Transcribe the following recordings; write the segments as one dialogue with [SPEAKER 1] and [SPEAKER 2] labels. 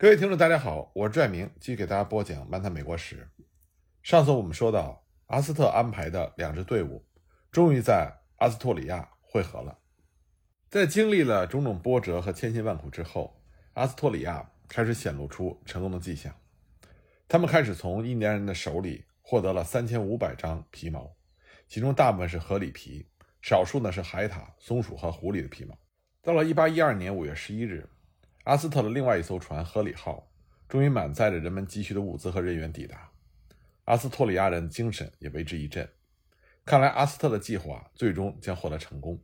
[SPEAKER 1] 各位听众，大家好，我是拽明，继续给大家播讲《漫谈美国史》。上次我们说到，阿斯特安排的两支队伍终于在阿斯托里亚会合了。在经历了种种波折和千辛万苦之后，阿斯托里亚开始显露出成功的迹象。他们开始从印第安人的手里获得了三千五百张皮毛，其中大部分是河狸皮，少数呢是海獭、松鼠和狐狸的皮毛。到了一八一二年五月十一日。阿斯特的另外一艘船“河里号”终于满载着人们急需的物资和人员抵达，阿斯托里亚人的精神也为之一振。看来阿斯特的计划最终将获得成功。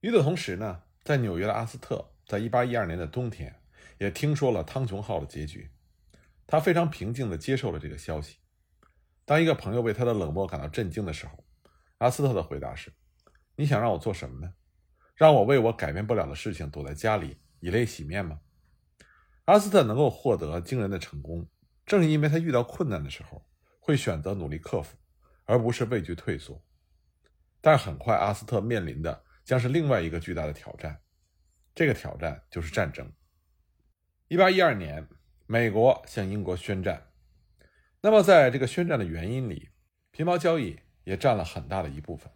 [SPEAKER 1] 与此同时呢，在纽约的阿斯特，在1812年的冬天，也听说了汤琼号的结局。他非常平静地接受了这个消息。当一个朋友为他的冷漠感到震惊的时候，阿斯特的回答是：“你想让我做什么呢？让我为我改变不了的事情躲在家里？”以泪洗面吗？阿斯特能够获得惊人的成功，正是因为他遇到困难的时候会选择努力克服，而不是畏惧退缩。但很快，阿斯特面临的将是另外一个巨大的挑战，这个挑战就是战争。一八一二年，美国向英国宣战。那么，在这个宣战的原因里，皮毛交易也占了很大的一部分，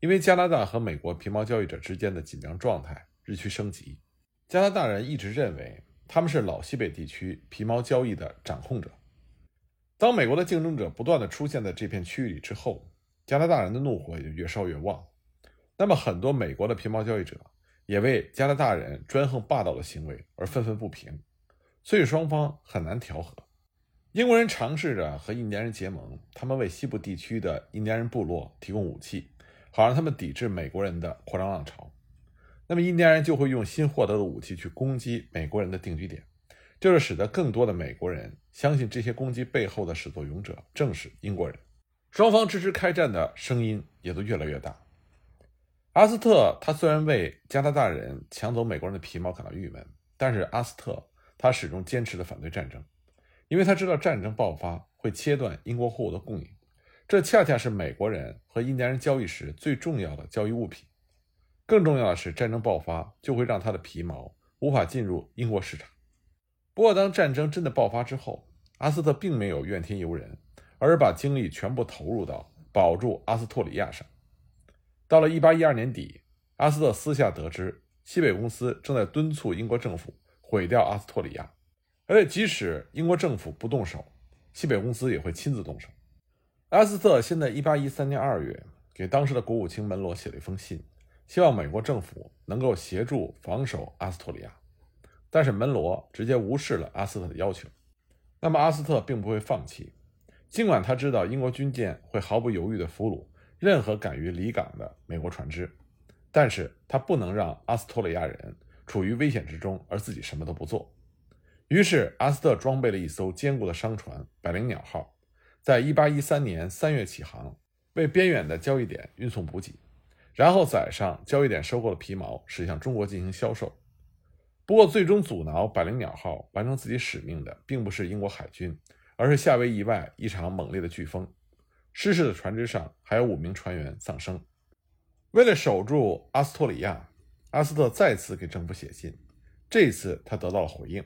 [SPEAKER 1] 因为加拿大和美国皮毛交易者之间的紧张状态日趋升级。加拿大人一直认为他们是老西北地区皮毛交易的掌控者。当美国的竞争者不断的出现在这片区域里之后，加拿大人的怒火也就越烧越旺。那么，很多美国的皮毛交易者也为加拿大人专横霸道的行为而愤愤不平，所以双方很难调和。英国人尝试着和印第安人结盟，他们为西部地区的印第安人部落提供武器，好让他们抵制美国人的扩张浪潮。那么，印第安人就会用新获得的武器去攻击美国人的定居点，这就使得更多的美国人相信这些攻击背后的始作俑者正是英国人。双方支持开战的声音也都越来越大。阿斯特他虽然为加拿大人抢走美国人的皮毛感到郁闷，但是阿斯特他始终坚持的反对战争，因为他知道战争爆发会切断英国货物的供应，这恰恰是美国人和印第安人交易时最重要的交易物品。更重要的是，战争爆发就会让他的皮毛无法进入英国市场。不过，当战争真的爆发之后，阿斯特并没有怨天尤人，而是把精力全部投入到保住阿斯托里亚上。到了1812年底，阿斯特私下得知西北公司正在敦促英国政府毁掉阿斯托里亚，而且即使英国政府不动手，西北公司也会亲自动手。阿斯特先在1813年2月给当时的国务卿门罗写了一封信。希望美国政府能够协助防守阿斯托里亚，但是门罗直接无视了阿斯特的要求。那么阿斯特并不会放弃，尽管他知道英国军舰会毫不犹豫地俘虏任何敢于离港的美国船只，但是他不能让阿斯托里亚人处于危险之中而自己什么都不做。于是阿斯特装备了一艘坚固的商船“百灵鸟号”，在1813年3月起航，为边远的交易点运送补给。然后载上交易点收购的皮毛驶向中国进行销售。不过，最终阻挠“百灵鸟号”完成自己使命的，并不是英国海军，而是夏威夷外一场猛烈的飓风。失事的船只上还有五名船员丧生。为了守住阿斯托里亚，阿斯特再次给政府写信。这次他得到了回应，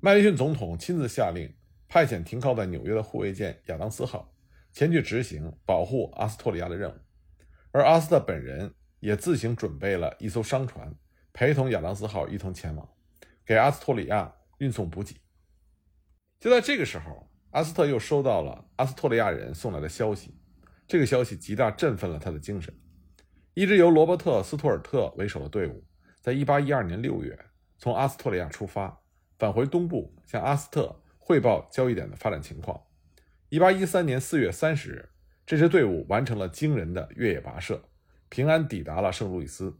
[SPEAKER 1] 麦迪逊总统亲自下令派遣停靠在纽约的护卫舰“亚当斯号”前去执行保护阿斯托里亚的任务。而阿斯特本人也自行准备了一艘商船，陪同亚当斯号一同前往，给阿斯托里亚运送补给。就在这个时候，阿斯特又收到了阿斯托里亚人送来的消息，这个消息极大振奋了他的精神。一支由罗伯特·斯图尔特为首的队伍，在1812年6月从阿斯托里亚出发，返回东部，向阿斯特汇报交易点的发展情况。1813年4月30日。这支队伍完成了惊人的越野跋涉，平安抵达了圣路易斯。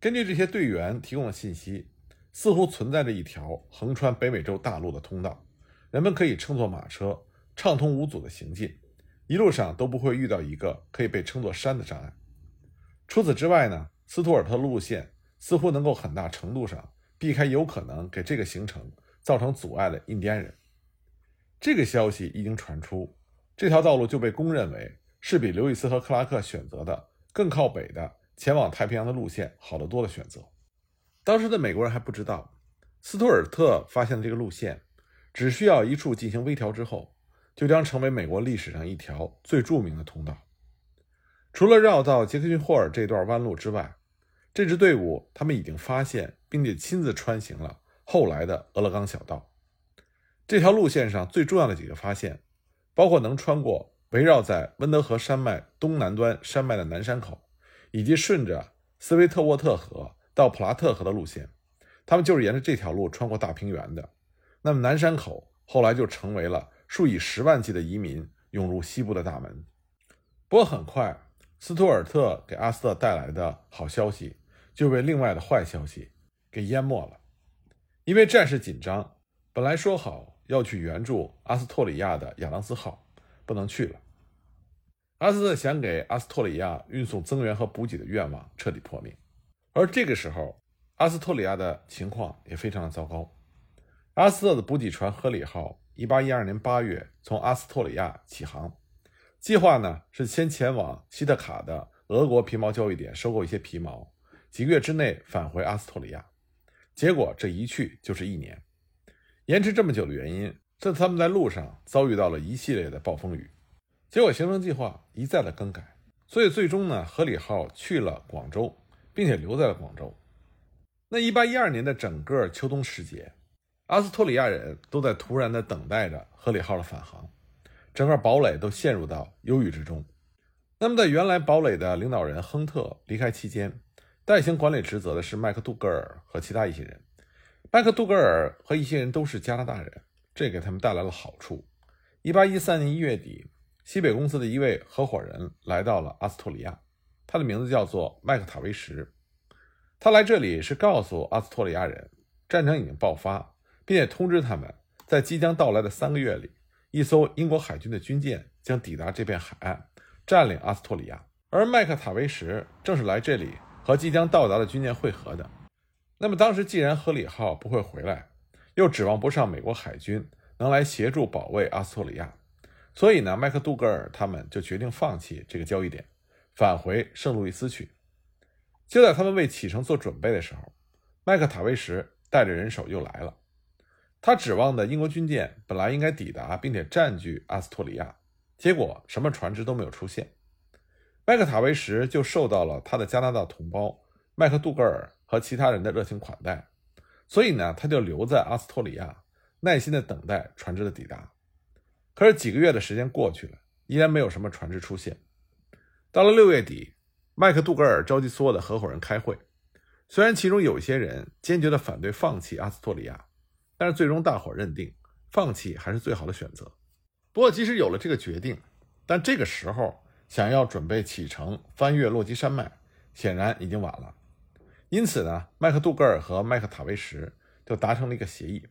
[SPEAKER 1] 根据这些队员提供的信息，似乎存在着一条横穿北美洲大陆的通道，人们可以乘坐马车畅通无阻地行进，一路上都不会遇到一个可以被称作山的障碍。除此之外呢，斯图尔特路线似乎能够很大程度上避开有可能给这个行程造成阻碍的印第安人。这个消息一经传出。这条道路就被公认为是比刘易斯和克拉克选择的更靠北的前往太平洋的路线好得多的选择。当时的美国人还不知道，斯图尔特发现的这个路线，只需要一处进行微调之后，就将成为美国历史上一条最著名的通道。除了绕到杰克逊霍尔这段弯路之外，这支队伍他们已经发现并且亲自穿行了后来的俄勒冈小道。这条路线上最重要的几个发现，包括能穿过围绕在温德河山脉东南端山脉的南山口，以及顺着斯威特沃特河到普拉特河的路线。他们就是沿着这条路穿过大平原的。那么南山口后来就成为了数以十万计的移民涌入西部的大门。不过很快，斯图尔特给阿斯特带来的好消息就被另外的坏消息给淹没了。因为战事紧张，本来说好要去援助阿斯托里亚的亚当斯号不能去了。阿斯特想给阿斯托里亚运送增援和补给的愿望彻底破灭。而这个时候，阿斯托里亚的情况也非常的糟糕。阿斯特的补给船“荷里号”一八一二年八月从阿斯托里亚起航，计划呢是先前往西特卡的俄国皮毛交易点收购一些皮毛，几个月之内返回阿斯托里亚。结果这一去就是一年，延迟这么久的原因，是他们在路上遭遇到了一系列的暴风雨，结果行程计划一再的更改，所以最终呢，“荷里号”去了广州，并且留在了广州。那一八一二年的整个秋冬时节，阿斯托里亚人都在突然的等待着“荷里号”的返航，整个堡垒都陷入到忧郁之中。那么，在原来堡垒的领导人亨特离开期间，代行管理职责的是麦克杜格尔和其他一些人。麦克杜格尔和一些人都是加拿大人，这给他们带来了好处。一八一三年一月底，西北公司的一位合伙人来到了阿斯托里亚，他的名字叫做麦克塔维什。他来这里是告诉阿斯托里亚人，战争已经爆发，并且通知他们，在即将到来的三个月里，一艘英国海军的军舰将抵达这片海岸，占领阿斯托里亚。而麦克塔维什正是来这里和即将到达的军舰会合的。那么当时既然荷里号不会回来，又指望不上美国海军能来协助保卫阿斯托里亚，所以呢，麦克杜格尔他们就决定放弃这个交易点，返回圣路易斯去。就在他们为启程做准备的时候，麦克塔维什带着人手又来了。他指望的英国军舰本来应该抵达并且占据阿斯托里亚，结果什么船只都没有出现。麦克塔维什就受到了他的加拿大同胞麦克杜格尔和其他人的热情款待，所以呢，他就留在阿斯托里亚，耐心的等待船只的抵达。可是几个月的时间过去了，依然没有什么船只出现。到了六月底。麦克杜格尔召集所有的合伙人开会，虽然其中有一些人坚决的反对放弃阿斯托里亚，但是最终大伙认定放弃还是最好的选择。不过，即使有了这个决定，但这个时候想要准备启程翻越落基山脉，显然已经晚了。因此呢，麦克杜格尔和麦克塔维什就达成了一个协议，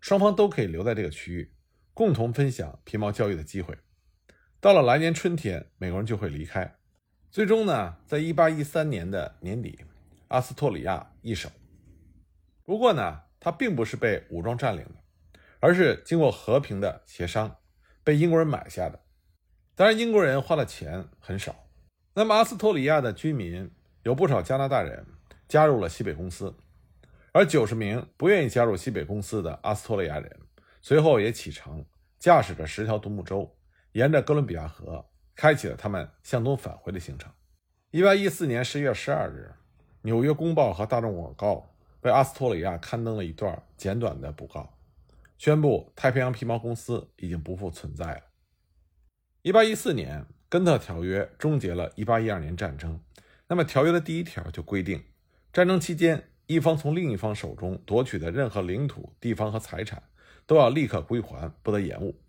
[SPEAKER 1] 双方都可以留在这个区域，共同分享皮毛交易的机会。到了来年春天，美国人就会离开。最终呢，在一八一三年的年底，阿斯托里亚易手。不过呢，它并不是被武装占领的，而是经过和平的协商，被英国人买下的。当然，英国人花的钱很少。那么，阿斯托里亚的居民有不少加拿大人加入了西北公司，而九十名不愿意加入西北公司的阿斯托利亚人，随后也启程，驾驶着十条独木舟，沿着哥伦比亚河。开启了他们向东返回的行程。一八一四年十一月十二日，《纽约公报》和《大众广告》为阿斯托里亚刊登了一段简短的布告，宣布太平洋皮毛公司已经不复存在了。一八一四年，《根特条约》终结了一八一二年战争。那么，条约的第一条就规定，战争期间一方从另一方手中夺取的任何领土、地方和财产，都要立刻归还，不得延误。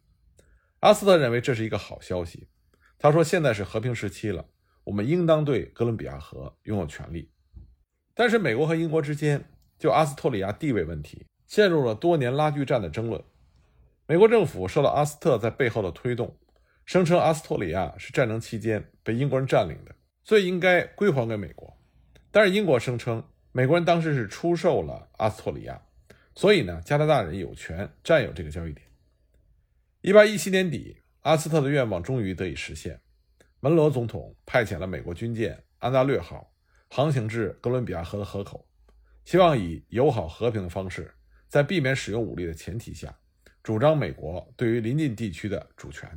[SPEAKER 1] 阿斯特认为这是一个好消息。他说：“现在是和平时期了，我们应当对哥伦比亚河拥有权利。但是，美国和英国之间就阿斯托里亚地位问题陷入了多年拉锯战的争论。美国政府受到阿斯特在背后的推动，声称阿斯托里亚是战争期间被英国人占领的，所以应该归还给美国。但是，英国声称美国人当时是出售了阿斯托里亚，所以呢，加拿大人有权占有这个交易点。一八一七年底。”阿斯特的愿望终于得以实现。门罗总统派遣了美国军舰“安大略号”航行至哥伦比亚河的河口，希望以友好和平的方式在避免使用武力的前提下，主张美国对于邻近地区的主权。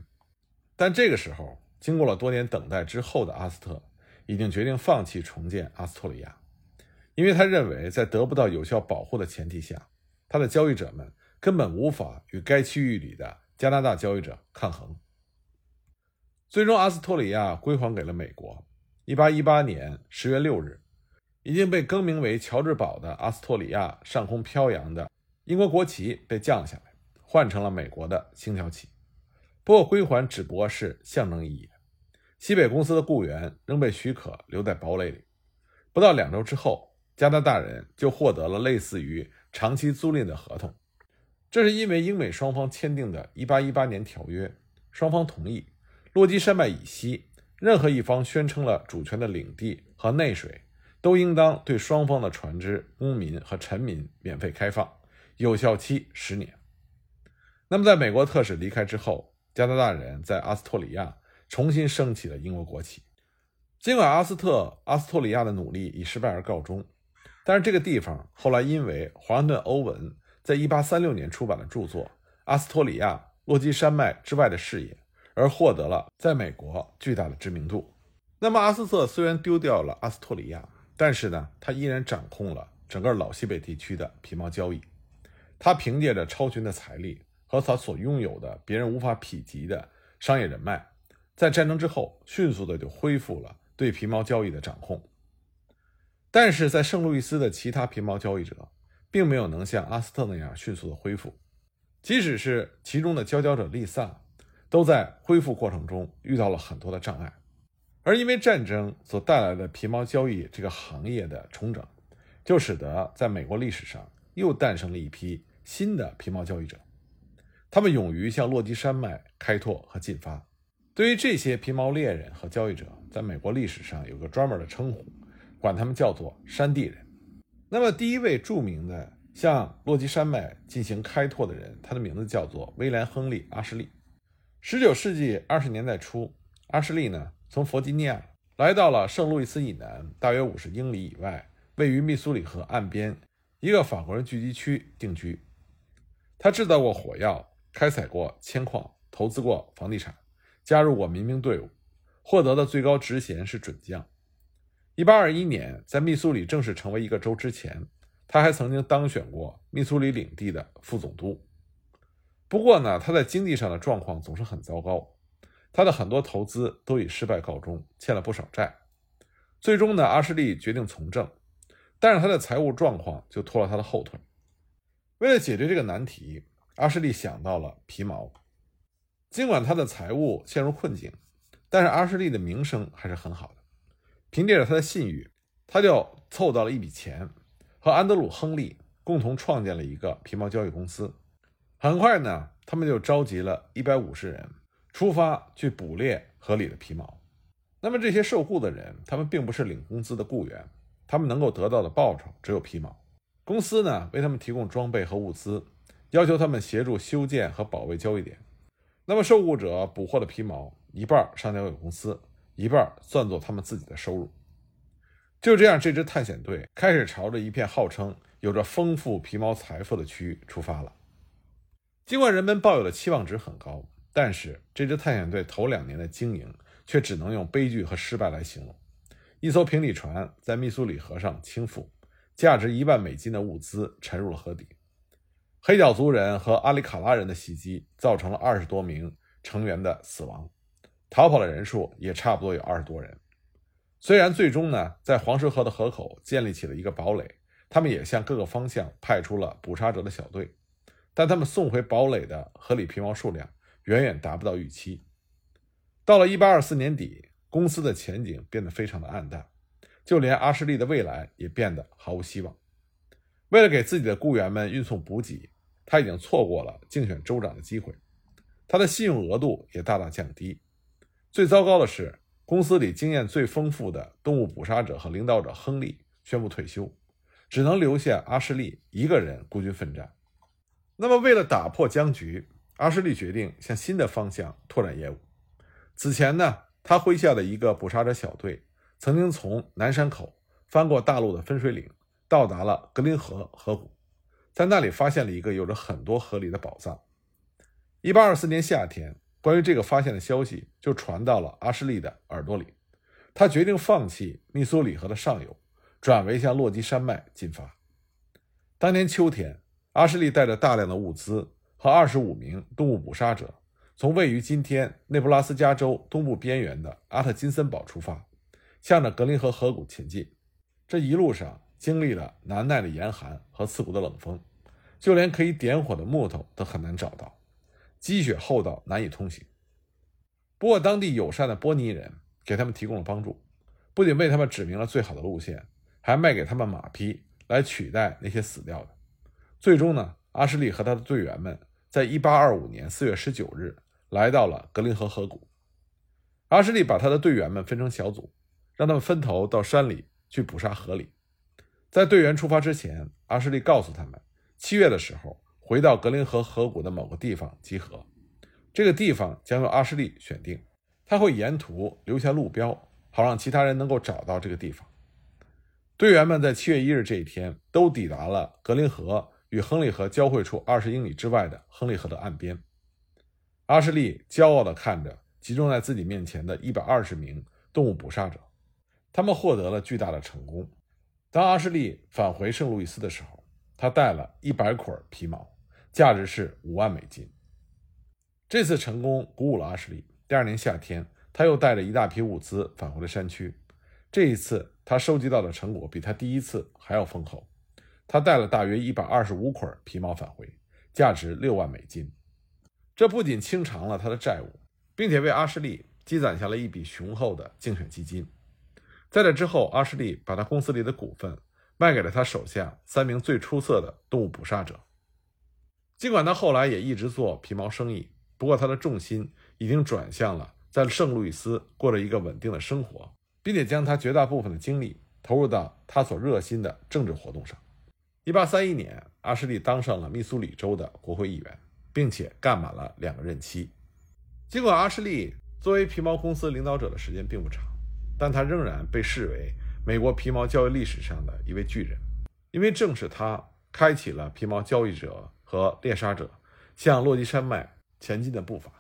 [SPEAKER 1] 但这个时候，经过了多年等待之后的阿斯特已经决定放弃重建阿斯托里亚，因为他认为在得不到有效保护的前提下，他的交易者们根本无法与该区域里的加拿大交易者抗衡。最终，阿斯托里亚归还给了美国。1818年10月6日，已经被更名为乔治堡的阿斯托里亚上空飘扬的英国国旗被降下来，换成了美国的星条旗。不过，归还只不过是象征意义。西北公司的雇员仍被许可留在堡垒里。不到两周之后，加拿大人就获得了类似于长期租赁的合同。这是因为英美双方签订的1818年条约，双方同意落基山脉以西任何一方宣称了主权的领地和内水，都应当对双方的船只、公民和臣民免费开放，有效期十年。那么，在美国特使离开之后，加拿大人在阿斯托里亚重新升起了英国国旗。尽管阿斯特阿斯托里亚的努力以失败而告终，但是这个地方后来因为华盛顿·欧文在1836年出版的著作《阿斯托里亚落基山脉之外的视野》而获得了在美国巨大的知名度。那么，阿斯特虽然丢掉了阿斯托里亚，但是呢，他依然掌控了整个老西北地区的皮毛交易。他凭借着超群的财力。和他所拥有的别人无法匹及的商业人脉，在战争之后迅速的就恢复了对皮毛交易的掌控。但是在圣路易斯的其他皮毛交易者，并没有能像阿斯特那样迅速的恢复，即使是其中的佼佼者利萨，都在恢复过程中遇到了很多的障碍。而因为战争所带来的皮毛交易这个行业的重整，就使得在美国历史上又诞生了一批新的皮毛交易者。他们勇于向落基山脉开拓和进发。对于这些皮毛猎人和交易者，在美国历史上有个专门的称呼，管他们叫做山地人。那么，第一位著名的向落基山脉进行开拓的人，他的名字叫做威廉·亨利·阿什利。十九世纪二十年代初，阿什利呢从弗吉尼亚来到了圣路易斯以南大约五十英里以外，位于密苏里河岸边一个法国人聚集区定居。他制造过火药。开采过铅矿，投资过房地产，加入过民兵队伍，获得的最高职衔是准将。1821年，在密苏里正式成为一个州之前，他还曾经当选过密苏里领地的副总督。不过呢，他在经济上的状况总是很糟糕，他的很多投资都以失败告终，欠了不少债。最终呢，阿什利决定从政，但是他的财务状况就拖了他的后腿。为了解决这个难题，阿什利想到了皮毛，尽管他的财务陷入困境，但是阿什利的名声还是很好的。凭借着他的信誉，他就凑到了一笔钱，和安德鲁·亨利共同创建了一个皮毛交易公司。很快呢，他们就召集了一百五十人，出发去捕猎河里的皮毛。那么这些受雇的人，他们并不是领工资的雇员，他们能够得到的报酬只有皮毛。公司呢，为他们提供装备和物资。要求他们协助修建和保卫交易点。那么，受雇者捕获的皮毛一半上交给公司，一半算作他们自己的收入。就这样，这支探险队开始朝着一片号称有着丰富皮毛财富的区域出发了。尽管人们抱有的期望值很高，但是这支探险队头两年的经营却只能用悲剧和失败来形容。一艘平底船在密苏里河上倾覆，价值一万美金的物资沉入了河底。黑脚族人和阿里卡拉人的袭击造成了二十多名成员的死亡，逃跑的人数也差不多有二十多人。虽然最终呢，在黄石河的河口建立起了一个堡垒，他们也向各个方向派出了捕杀者的小队，但他们送回堡垒的合理皮毛数量远远达不到预期。到了1824年底，公司的前景变得非常的暗淡，就连阿什利的未来也变得毫无希望。为了给自己的雇员们运送补给，他已经错过了竞选州长的机会，他的信用额度也大大降低。最糟糕的是，公司里经验最丰富的动物捕杀者和领导者亨利宣布退休，只能留下阿什利一个人孤军奋战。那么，为了打破僵局，阿什利决定向新的方向拓展业务。此前呢，他麾下的一个捕杀者小队曾经从南山口翻过大陆的分水岭，到达了格林河河谷。在那里发现了一个有着很多河狸的宝藏。一八二四年夏天，关于这个发现的消息就传到了阿什利的耳朵里，他决定放弃密苏里河的上游，转为向落基山脉进发。当年秋天，阿什利带着大量的物资和二十五名动物捕杀者，从位于今天内布拉斯加州东部边缘的阿特金森堡出发，向着格林河河谷前进。这一路上，经历了难耐的严寒和刺骨的冷风，就连可以点火的木头都很难找到，积雪厚到难以通行。不过，当地友善的波尼人给他们提供了帮助，不仅为他们指明了最好的路线，还卖给他们马匹来取代那些死掉的。最终呢，阿什利和他的队员们在1825年4月19日来到了格林河河谷。阿什利把他的队员们分成小组，让他们分头到山里去捕杀河狸。在队员出发之前，阿什利告诉他们，七月的时候回到格林河河谷的某个地方集合。这个地方将由阿什利选定，他会沿途留下路标，好让其他人能够找到这个地方。队员们在七月一日这一天都抵达了格林河与亨利河交汇处二十英里之外的亨利河的岸边。阿什利骄傲地看着集中在自己面前的一百二十名动物捕杀者，他们获得了巨大的成功。当阿什利返回圣路易斯的时候，他带了一百捆皮毛，价值是五万美金。这次成功鼓舞了阿什利。第二年夏天，他又带着一大批物资返回了山区。这一次，他收集到的成果比他第一次还要丰厚。他带了大约一百二十五捆皮毛返回，价值六万美金。这不仅清偿了他的债务，并且为阿什利积攒下了一笔雄厚的竞选基金。在这之后，阿什利把他公司里的股份卖给了他手下三名最出色的动物捕杀者。尽管他后来也一直做皮毛生意，不过他的重心已经转向了在圣路易斯过着一个稳定的生活，并且将他绝大部分的精力投入到他所热心的政治活动上。1831年，阿什利当上了密苏里州的国会议员，并且干满了两个任期。尽管阿什利作为皮毛公司领导者的时间并不长。但他仍然被视为美国皮毛交易历史上的一位巨人，因为正是他开启了皮毛交易者和猎杀者向落基山脉前进的步伐。